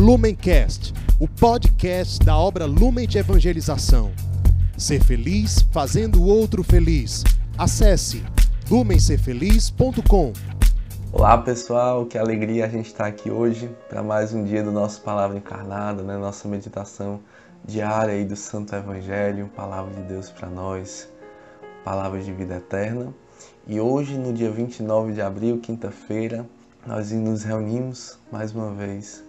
Lumencast, o podcast da obra Lumen de Evangelização. Ser feliz fazendo o outro feliz. Acesse lumencerfeliz.com. Olá pessoal, que alegria a gente estar aqui hoje para mais um dia do nosso Palavra Encarnada, né? nossa meditação diária aí do Santo Evangelho, Palavra de Deus para nós, Palavra de vida eterna. E hoje, no dia 29 de abril, quinta-feira, nós nos reunimos mais uma vez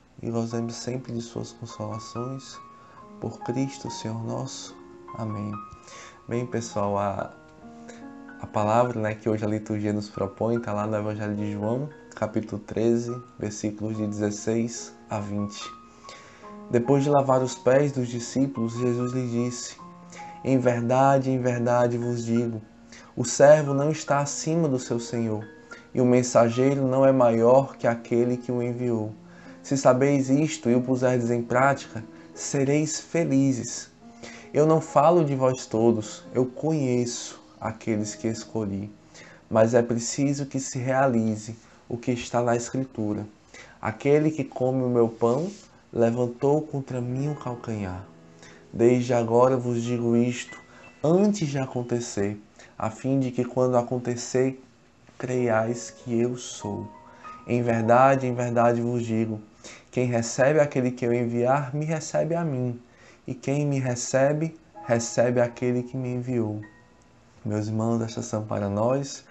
e gozemos sempre de Suas consolações. Por Cristo, Senhor nosso. Amém. Bem, pessoal, a, a palavra né, que hoje a liturgia nos propõe está lá no Evangelho de João, capítulo 13, versículos de 16 a 20. Depois de lavar os pés dos discípulos, Jesus lhes disse: Em verdade, em verdade vos digo, o servo não está acima do seu senhor e o mensageiro não é maior que aquele que o enviou. Se sabeis isto e o puserdes em prática, sereis felizes. Eu não falo de vós todos, eu conheço aqueles que escolhi, mas é preciso que se realize o que está na Escritura. Aquele que come o meu pão levantou contra mim o calcanhar. Desde agora vos digo isto, antes de acontecer, a fim de que quando acontecer creiais que eu sou. Em verdade, em verdade vos digo: quem recebe aquele que eu enviar, me recebe a mim, e quem me recebe, recebe aquele que me enviou. Meus irmãos, estas são para nós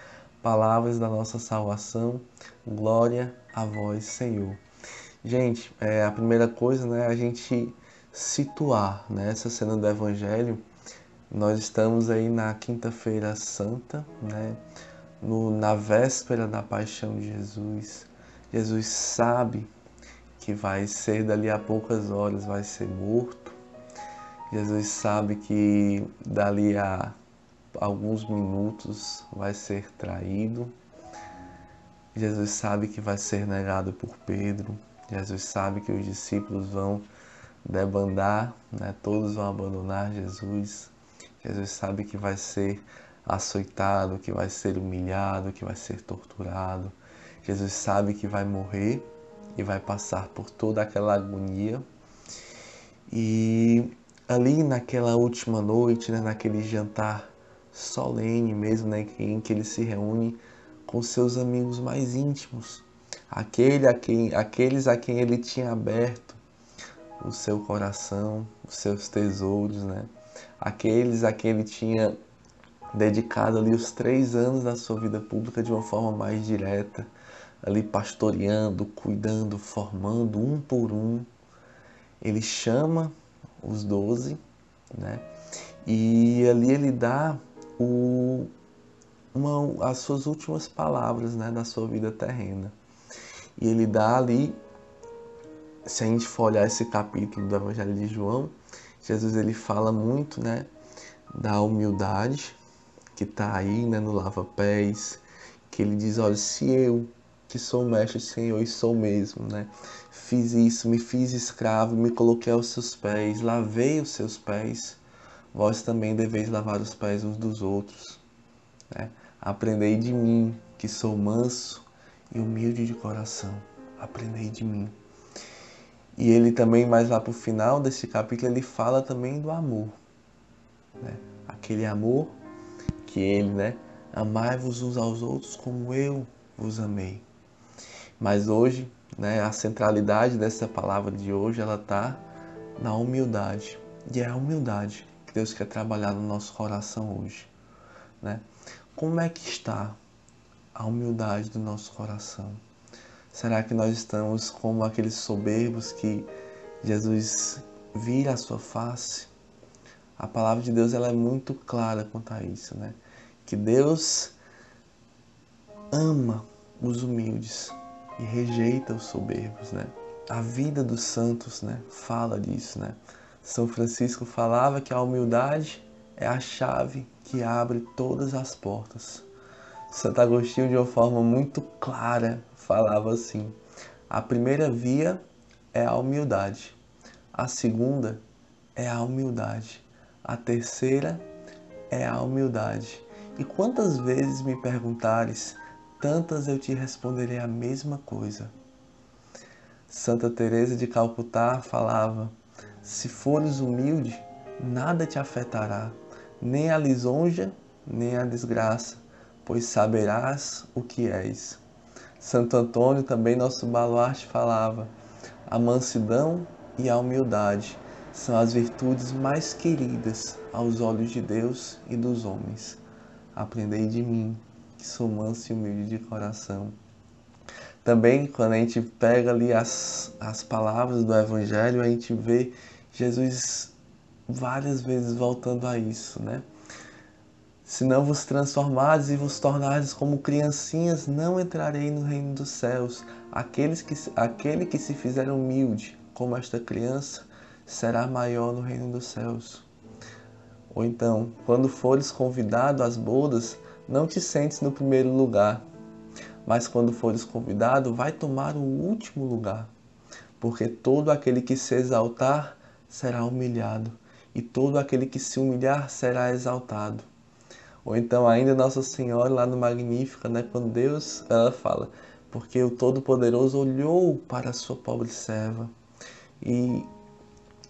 palavras da nossa salvação. Glória a vós, Senhor. Gente, é, a primeira coisa né, a gente situar nessa né, cena do Evangelho. Nós estamos aí na Quinta-feira Santa, né? no, na véspera da paixão de Jesus. Jesus sabe que vai ser dali a poucas horas, vai ser morto. Jesus sabe que dali a alguns minutos vai ser traído. Jesus sabe que vai ser negado por Pedro. Jesus sabe que os discípulos vão debandar, né? todos vão abandonar Jesus. Jesus sabe que vai ser açoitado, que vai ser humilhado, que vai ser torturado. Jesus sabe que vai morrer e vai passar por toda aquela agonia. E ali naquela última noite, né, naquele jantar solene mesmo, né, em que ele se reúne com seus amigos mais íntimos, aquele a quem, aqueles a quem ele tinha aberto o seu coração, os seus tesouros, né? aqueles a quem ele tinha dedicado ali os três anos da sua vida pública de uma forma mais direta, ali pastoreando, cuidando, formando um por um. Ele chama os doze, né? E ali ele dá o, uma, as suas últimas palavras, né, da sua vida terrena. E ele dá ali, se a gente for olhar esse capítulo do Evangelho de João, Jesus ele fala muito, né, da humildade, que está aí né, no Lava Pés, que ele diz, olha, se eu, que sou mestre Senhor e sou mesmo, né? Fiz isso, me fiz escravo, me coloquei aos seus pés, lavei os seus pés, vós também deveis lavar os pés uns dos outros. Né? Aprendei de mim, que sou manso e humilde de coração. Aprendei de mim. E ele também, mais lá para o final desse capítulo, ele fala também do amor. Né? Aquele amor que ele, né? Amai-vos uns aos outros como eu vos amei. Mas hoje, né, a centralidade dessa palavra de hoje, ela está na humildade. E é a humildade que Deus quer trabalhar no nosso coração hoje, né? Como é que está a humildade do nosso coração? Será que nós estamos como aqueles soberbos que Jesus vira a sua face a palavra de Deus ela é muito clara quanto a isso, né? Que Deus ama os humildes e rejeita os soberbos, né? a vida dos santos, né, fala disso, né? São Francisco falava que a humildade é a chave que abre todas as portas. Santo Agostinho, de uma forma muito clara, falava assim: a primeira via é a humildade, a segunda é a humildade, a terceira é a humildade. E quantas vezes me perguntares, tantas eu te responderei a mesma coisa. Santa Teresa de Calcutá falava: se fores humilde, nada te afetará, nem a lisonja, nem a desgraça, pois saberás o que és. Santo Antônio, também nosso baluarte, falava: a mansidão e a humildade são as virtudes mais queridas aos olhos de Deus e dos homens. Aprendei de mim, que sou manso e humilde de coração. Também, quando a gente pega ali as, as palavras do Evangelho, a gente vê Jesus várias vezes voltando a isso, né? Se não vos transformardes e vos tornardes como criancinhas, não entrarei no reino dos céus. Aqueles que, aquele que se fizer humilde, como esta criança, será maior no reino dos céus. Ou então, quando fores convidado às bodas, não te sentes no primeiro lugar, mas quando fores convidado, vai tomar o último lugar, porque todo aquele que se exaltar será humilhado, e todo aquele que se humilhar será exaltado. Ou então ainda Nossa Senhora lá no Magnífica, né, quando Deus, ela fala, porque o Todo-Poderoso olhou para a sua pobre serva e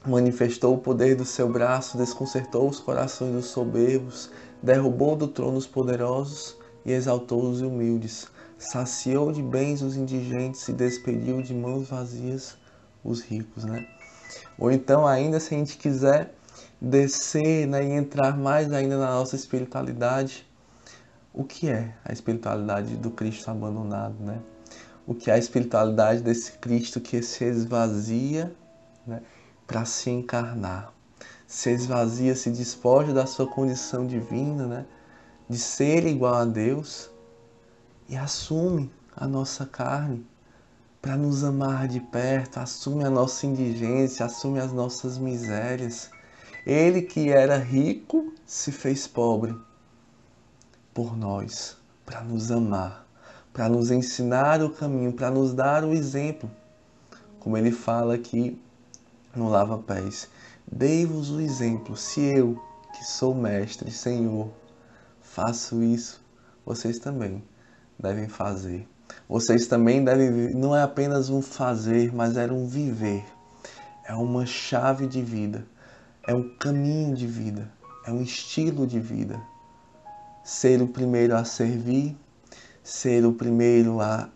manifestou o poder do seu braço, desconcertou os corações dos soberbos, derrubou do trono os poderosos e exaltou os humildes, saciou de bens os indigentes e despediu de mãos vazias os ricos, né? Ou então, ainda se a gente quiser descer né, e entrar mais ainda na nossa espiritualidade, o que é a espiritualidade do Cristo abandonado, né? O que é a espiritualidade desse Cristo que se esvazia, né? para se encarnar. Se esvazia, se despoja da sua condição divina, né? de ser igual a Deus, e assume a nossa carne para nos amar de perto, assume a nossa indigência, assume as nossas misérias. Ele que era rico se fez pobre por nós, para nos amar, para nos ensinar o caminho, para nos dar o exemplo. Como ele fala aqui no lava-pés. Dei-vos o exemplo, se eu, que sou mestre, Senhor, faço isso, vocês também devem fazer. Vocês também devem, não é apenas um fazer, mas é um viver. É uma chave de vida, é um caminho de vida, é um estilo de vida. Ser o primeiro a servir, ser o primeiro a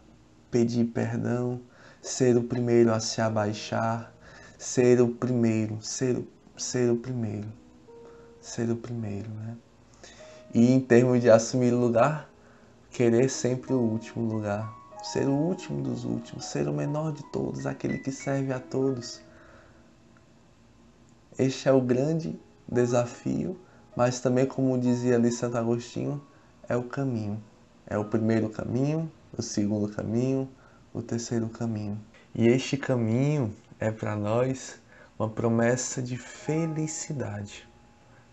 pedir perdão, ser o primeiro a se abaixar, ser o primeiro, ser, ser o primeiro, ser o primeiro, né? E em termos de assumir lugar, querer sempre o último lugar, ser o último dos últimos, ser o menor de todos, aquele que serve a todos. Este é o grande desafio, mas também, como dizia ali Santo Agostinho, é o caminho. É o primeiro caminho, o segundo caminho, o terceiro caminho. E este caminho é para nós uma promessa de felicidade.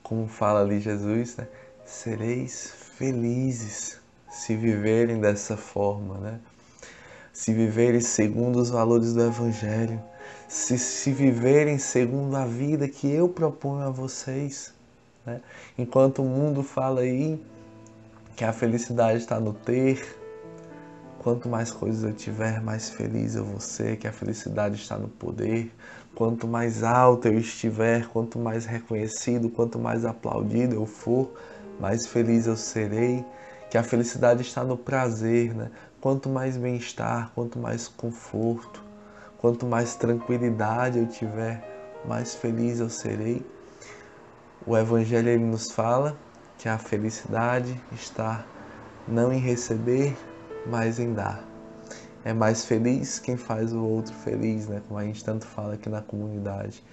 Como fala ali Jesus, né? sereis felizes se viverem dessa forma, né? se viverem segundo os valores do Evangelho, se, se viverem segundo a vida que eu proponho a vocês. Né? Enquanto o mundo fala aí que a felicidade está no ter, Quanto mais coisas eu tiver, mais feliz eu vou ser, que a felicidade está no poder. Quanto mais alto eu estiver, quanto mais reconhecido, quanto mais aplaudido eu for, mais feliz eu serei. Que a felicidade está no prazer, né? Quanto mais bem-estar, quanto mais conforto, quanto mais tranquilidade eu tiver, mais feliz eu serei. O Evangelho ele nos fala que a felicidade está não em receber, mais em dar. É mais feliz quem faz o outro feliz, né? Como a gente tanto fala aqui na comunidade.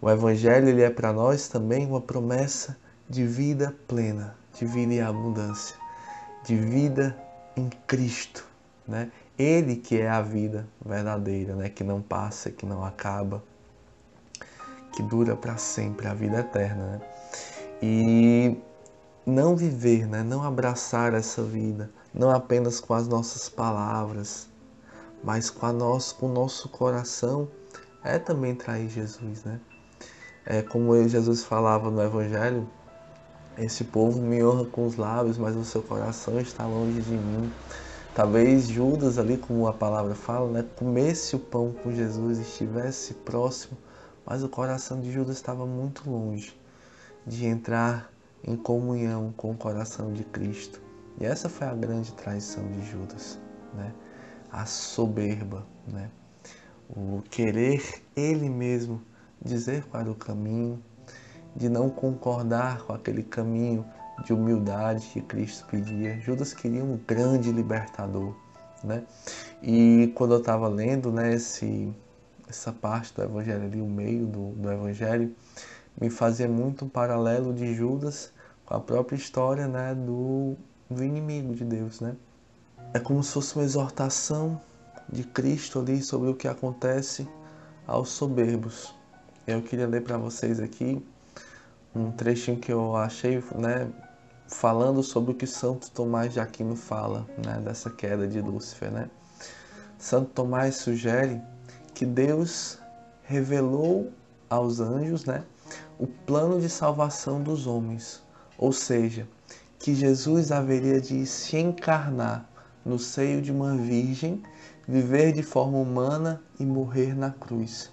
O evangelho ele é para nós também uma promessa de vida plena, de vida em abundância, de vida em Cristo, né? Ele que é a vida verdadeira, né? que não passa, que não acaba, que dura para sempre, a vida eterna. Né? E não viver, né? não abraçar essa vida, não apenas com as nossas palavras, mas com, a nosso, com o nosso coração, é também trair Jesus. Né? É como Jesus falava no Evangelho, esse povo me honra com os lábios, mas o seu coração está longe de mim. Talvez Judas ali, como a palavra fala, né, comesse o pão com Jesus, estivesse próximo, mas o coração de Judas estava muito longe de entrar em comunhão com o coração de Cristo. E essa foi a grande traição de Judas, né? A soberba, né? O querer ele mesmo dizer qual era o caminho, de não concordar com aquele caminho de humildade que Cristo pedia. Judas queria um grande libertador, né? E quando eu estava lendo, né, esse, essa parte do Evangelho ali, o meio do, do Evangelho, me fazia muito um paralelo de Judas com a própria história, né, do, do inimigo de Deus, né? É como se fosse uma exortação de Cristo ali sobre o que acontece aos soberbos. Eu queria ler para vocês aqui um trechinho que eu achei, né, falando sobre o que Santo Tomás de Aquino fala, né, dessa queda de Lúcifer, né? Santo Tomás sugere que Deus revelou aos anjos, né, o plano de salvação dos homens, ou seja, que Jesus haveria de se encarnar no seio de uma virgem, viver de forma humana e morrer na cruz.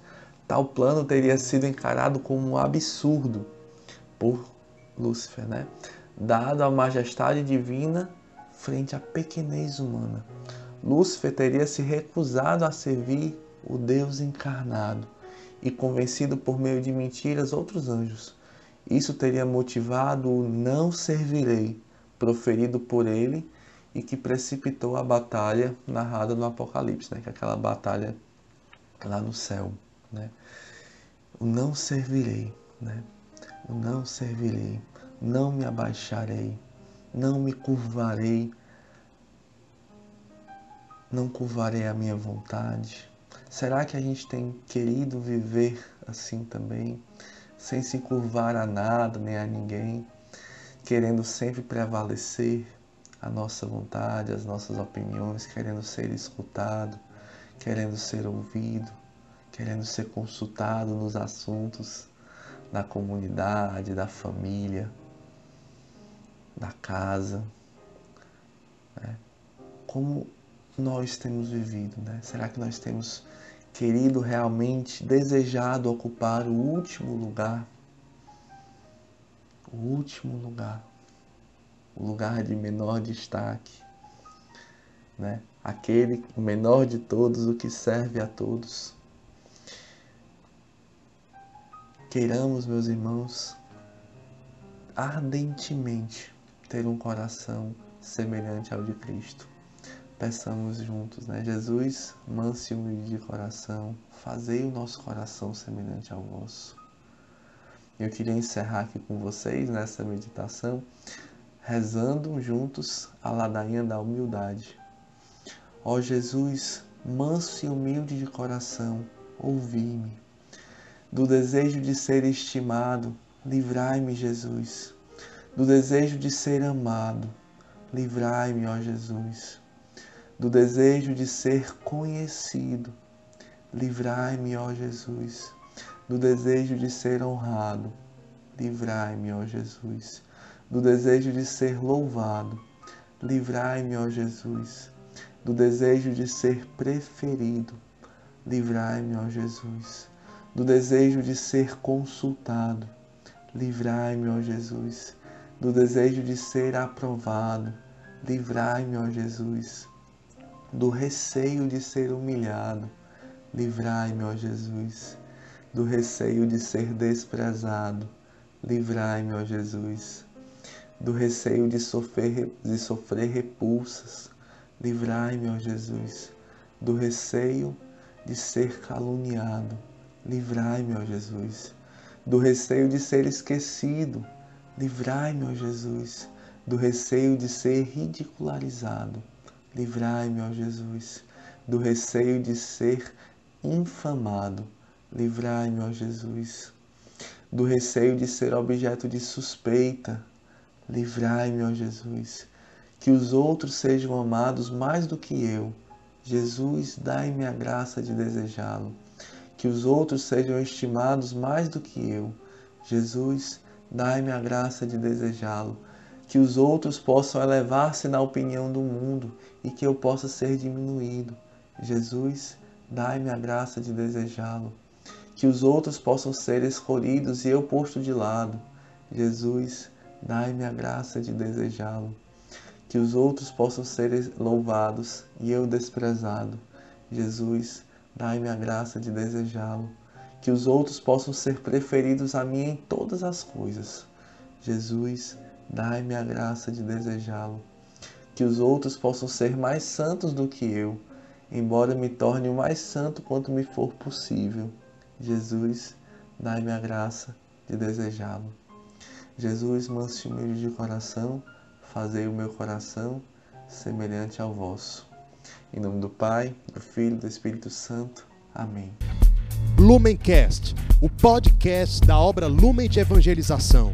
Tal plano teria sido encarado como um absurdo por Lúcifer, né? Dado a majestade divina frente à pequenez humana. Lúcifer teria se recusado a servir o Deus encarnado e convencido por meio de mentiras outros anjos. Isso teria motivado o não servirei, proferido por ele e que precipitou a batalha narrada no Apocalipse, né? que é aquela batalha lá no céu. Né? O não servirei, né? o não servirei, não me abaixarei, não me curvarei, não curvarei a minha vontade. Será que a gente tem querido viver assim também, sem se curvar a nada nem a ninguém, querendo sempre prevalecer a nossa vontade, as nossas opiniões, querendo ser escutado, querendo ser ouvido, querendo ser consultado nos assuntos da comunidade, da família, da casa. Né? Como nós temos vivido, né? Será que nós temos querido realmente, desejado ocupar o último lugar? O último lugar o lugar de menor destaque, né? aquele o menor de todos, o que serve a todos. Queiramos, meus irmãos, ardentemente ter um coração semelhante ao de Cristo. Peçamos juntos, né? Jesus, manso e humilde de coração, fazei o nosso coração semelhante ao vosso. Eu queria encerrar aqui com vocês nessa meditação rezando juntos a ladainha da humildade. Ó Jesus, manso e humilde de coração, ouvi-me. Do desejo de ser estimado, livrai-me, Jesus. Do desejo de ser amado, livrai-me, ó Jesus. Do desejo de ser conhecido, livrai-me, ó Jesus. Do desejo de ser honrado, livrai-me, ó Jesus do desejo de ser louvado. Livrai-me, ó Jesus, do desejo de ser preferido. Livrai-me, ó Jesus, do desejo de ser consultado. Livrai-me, ó Jesus, do desejo de ser aprovado. Livrai-me, ó Jesus, do receio de ser humilhado. Livrai-me, ó Jesus, do receio de ser desprezado. Livrai-me, ó Jesus do receio de sofrer, de sofrer repulsas. Livrai-me, ó Jesus, do receio de ser caluniado. Livrai-me, ó Jesus, do receio de ser esquecido. Livrai-me, ó Jesus, do receio de ser ridicularizado. Livrai-me, ó Jesus, do receio de ser infamado. Livrai-me, ó Jesus, do receio de ser objeto de suspeita. Livrai-me, ó Jesus, que os outros sejam amados mais do que eu. Jesus, dai-me a graça de desejá-lo. Que os outros sejam estimados mais do que eu. Jesus, dai-me a graça de desejá-lo. Que os outros possam elevar-se na opinião do mundo e que eu possa ser diminuído. Jesus, dai-me a graça de desejá-lo. Que os outros possam ser escolhidos e eu posto de lado. Jesus, dai-me a graça de desejá-lo. Que os outros possam ser louvados e eu desprezado. Jesus, dai-me a graça de desejá-lo. Que os outros possam ser preferidos a mim em todas as coisas. Jesus, dai-me a graça de desejá-lo. Que os outros possam ser mais santos do que eu, embora me torne o mais santo quanto me for possível. Jesus, dai-me a graça de desejá-lo. Jesus, manso e humilde de coração, fazei o meu coração semelhante ao vosso. Em nome do Pai, do Filho e do Espírito Santo. Amém. Lumencast, o podcast da obra Lumen de Evangelização.